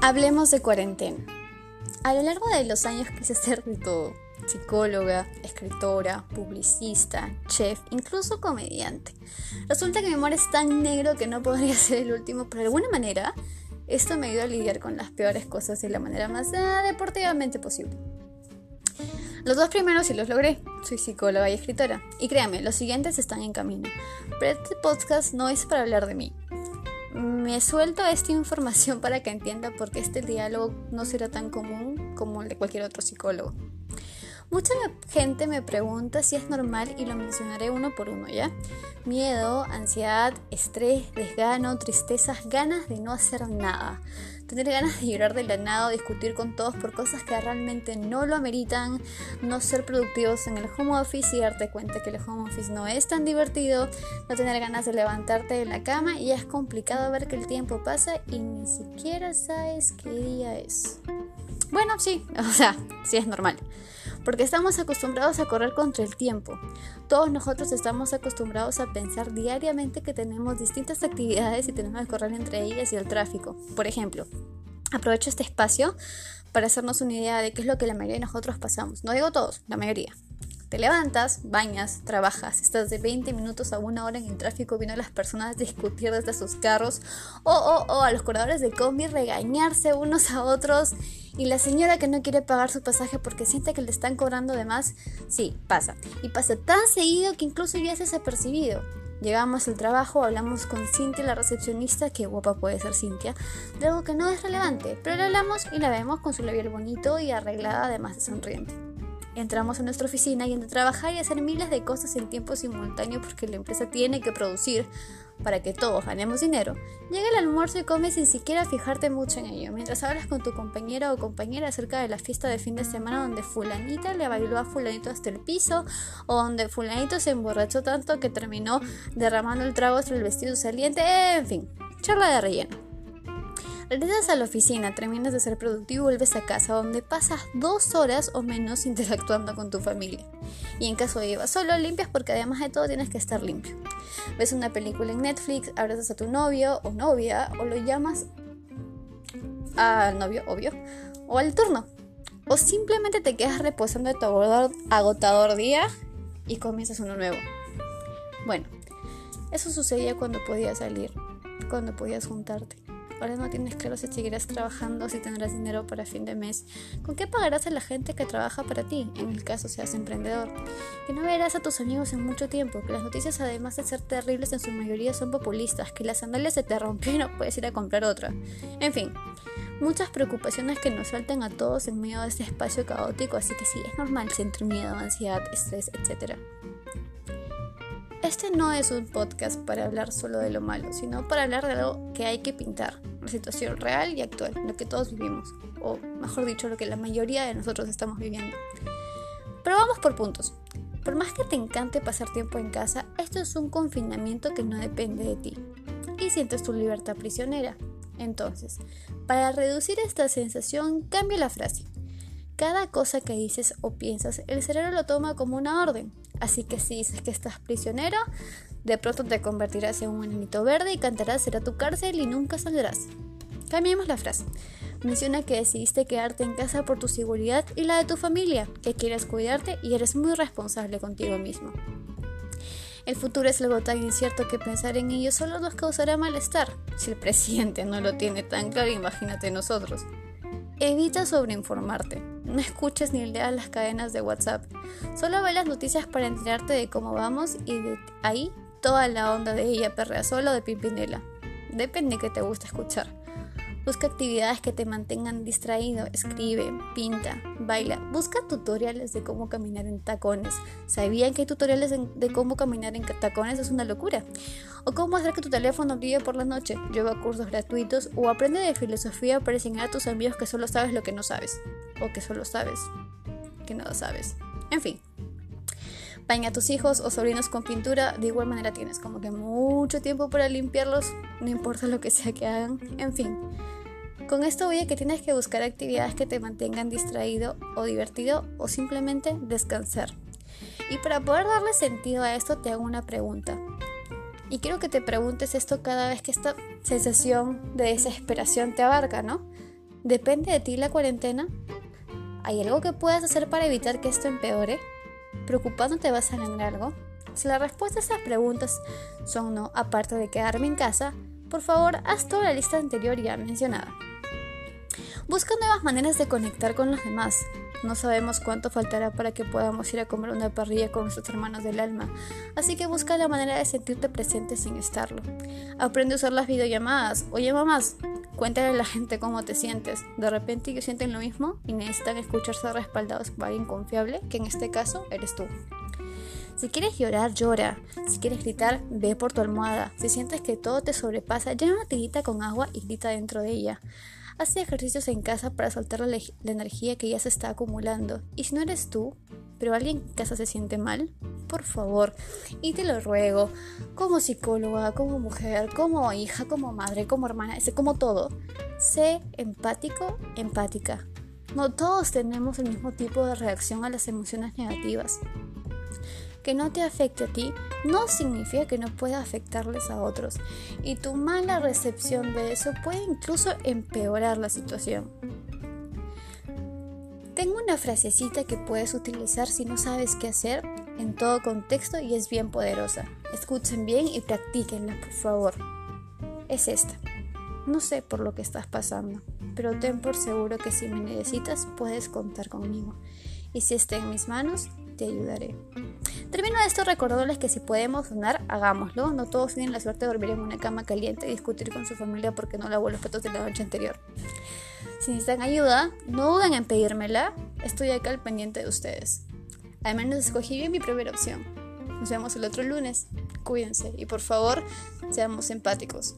Hablemos de cuarentena. A lo largo de los años quise ser de todo. Psicóloga, escritora, publicista, chef, incluso comediante. Resulta que mi amor es tan negro que no podría ser el último, pero de alguna manera esto me ayuda a lidiar con las peores cosas de la manera más ah, deportivamente posible. Los dos primeros sí los logré. Soy psicóloga y escritora. Y créanme, los siguientes están en camino. Pero este podcast no es para hablar de mí. Me suelto esta información para que entienda por qué este diálogo no será tan común como el de cualquier otro psicólogo. Mucha gente me pregunta si es normal y lo mencionaré uno por uno, ¿ya? Miedo, ansiedad, estrés, desgano, tristezas, ganas de no hacer nada. Tener ganas de llorar de la nada o discutir con todos por cosas que realmente no lo ameritan, no ser productivos en el home office y darte cuenta que el home office no es tan divertido, no tener ganas de levantarte de la cama y es complicado ver que el tiempo pasa y ni siquiera sabes qué día es. Bueno, sí, o sea, sí es normal porque estamos acostumbrados a correr contra el tiempo. Todos nosotros estamos acostumbrados a pensar diariamente que tenemos distintas actividades y tenemos que correr entre ellas y el tráfico. Por ejemplo, aprovecho este espacio para hacernos una idea de qué es lo que la mayoría de nosotros pasamos. No digo todos, la mayoría. Te levantas, bañas, trabajas, estás de 20 minutos a una hora en el tráfico viendo a las personas discutir desde sus carros o, o, a los corredores de combi regañarse unos a otros y la señora que no quiere pagar su pasaje porque siente que le están cobrando de más, sí, pasa. Y pasa tan seguido que incluso ya se ha. Llegamos al trabajo, hablamos con Cintia, la recepcionista, que guapa puede ser Cintia, de algo que no es relevante, pero le hablamos y la vemos con su labial bonito y arreglada, además de sonriente. Entramos a nuestra oficina y entre trabajar y hacer miles de cosas en tiempo simultáneo porque la empresa tiene que producir para que todos ganemos dinero, llega el almuerzo y comes sin siquiera fijarte mucho en ello, mientras hablas con tu compañera o compañera acerca de la fiesta de fin de semana donde fulanita le bailó a fulanito hasta el piso o donde fulanito se emborrachó tanto que terminó derramando el trago hasta el vestido saliente, en fin, charla de relleno. Regresas a la oficina, terminas de ser productivo y vuelves a casa, donde pasas dos horas o menos interactuando con tu familia. Y en caso de llevar solo, limpias porque además de todo tienes que estar limpio. Ves una película en Netflix, abrazas a tu novio o novia, o lo llamas al novio, obvio, o al turno. O simplemente te quedas reposando de tu agotador día y comienzas uno nuevo. Bueno, eso sucedía cuando podías salir, cuando podías juntarte. Ahora no tienes claro si seguirás trabajando, si tendrás dinero para fin de mes. ¿Con qué pagarás a la gente que trabaja para ti, en el caso seas emprendedor? Que no verás a tus amigos en mucho tiempo, que las noticias además de ser terribles en su mayoría son populistas, que las sandalias se te no puedes ir a comprar otra. En fin, muchas preocupaciones que nos saltan a todos en medio de este espacio caótico, así que sí, es normal sentir miedo, ansiedad, estrés, etc. Este no es un podcast para hablar solo de lo malo, sino para hablar de algo que hay que pintar, situación real y actual, lo que todos vivimos, o mejor dicho, lo que la mayoría de nosotros estamos viviendo. Pero vamos por puntos. Por más que te encante pasar tiempo en casa, esto es un confinamiento que no depende de ti y sientes tu libertad prisionera. Entonces, para reducir esta sensación, cambia la frase. Cada cosa que dices o piensas, el cerebro lo toma como una orden. Así que si dices que estás prisionero, de pronto te convertirás en un enanito verde y cantarás será tu cárcel y nunca saldrás. Cambiemos la frase. Menciona que decidiste quedarte en casa por tu seguridad y la de tu familia, que quieres cuidarte y eres muy responsable contigo mismo. El futuro es algo tan incierto que pensar en ello solo nos causará malestar. Si el presidente no lo tiene tan claro, imagínate nosotros. Evita sobreinformarte. No escuches ni leas las cadenas de WhatsApp. Solo ve las noticias para enterarte de cómo vamos y de ahí toda la onda de ella perrea solo de Pimpinela. Depende que te guste escuchar. Busca actividades que te mantengan distraído, escribe, pinta, baila. Busca tutoriales de cómo caminar en tacones. ¿Sabían que hay tutoriales de, cómo caminar en tacones? Es una locura. O cómo hacer que tu teléfono brille por la noche. Lleva cursos gratuitos o aprende de filosofía para enseñar a tus amigos que solo sabes lo que no sabes. O que solo sabes que no sabes. En fin. Baña a tus hijos o sobrinos con pintura, de igual manera tienes como que mucho tiempo para limpiarlos, no importa lo que sea que hagan, en fin. Con esto voy a que tienes que buscar actividades que te mantengan distraído o divertido o simplemente descansar. Y para poder darle sentido a esto te hago una pregunta. Y quiero que te preguntes esto cada vez que esta sensación de desesperación te abarca, ¿no? ¿Depende de ti la cuarentena? ¿Hay algo que puedas hacer para evitar que esto empeore? ¿Preocupándote vas a ganar algo? Si la respuesta a estas preguntas son no, aparte de quedarme en casa, por favor haz toda la lista anterior ya mencionada. Busca nuevas maneras de conectar con los demás. No sabemos cuánto faltará para que podamos ir a comer una parrilla con nuestros hermanos del alma, así que busca la manera de sentirte presente sin estarlo. Aprende a usar las videollamadas. Oye mamás, cuéntale a la gente cómo te sientes. De repente ellos sienten lo mismo y necesitan escucharse respaldados por alguien confiable, que en este caso eres tú. Si quieres llorar, llora. Si quieres gritar, ve por tu almohada. Si sientes que todo te sobrepasa, llena una tirita con agua y grita dentro de ella. Haz ejercicios en casa para soltar la, energía que ya se está acumulando. Y si no eres tú, pero alguien en casa se siente mal, por favor, y te lo ruego, como psicóloga, como mujer, como hija, como madre, como hermana, como todo, sé empático, empática. No todos tenemos el mismo tipo de reacción a las emociones negativas que no te afecte a ti no significa que no pueda afectarles a otros y tu mala recepción de eso puede incluso empeorar la situación. Tengo una frasecita que puedes utilizar si no sabes qué hacer en todo contexto y es bien poderosa. Escuchen bien y practíquenla, por favor. Es esta. No sé por lo que estás pasando, pero ten por seguro que si me necesitas puedes contar conmigo. Y si está en mis manos, te ayudaré. Termino esto recordándoles que si podemos donar, hagámoslo. No todos tienen la suerte de dormir en una cama caliente y discutir con su familia porque no lavó los platos de la noche anterior. Si necesitan ayuda, no duden en pedírmela. Estoy acá al pendiente de ustedes. Al menos escogí bien mi primera opción. Nos vemos el otro lunes. Cuídense y por favor, seamos empáticos.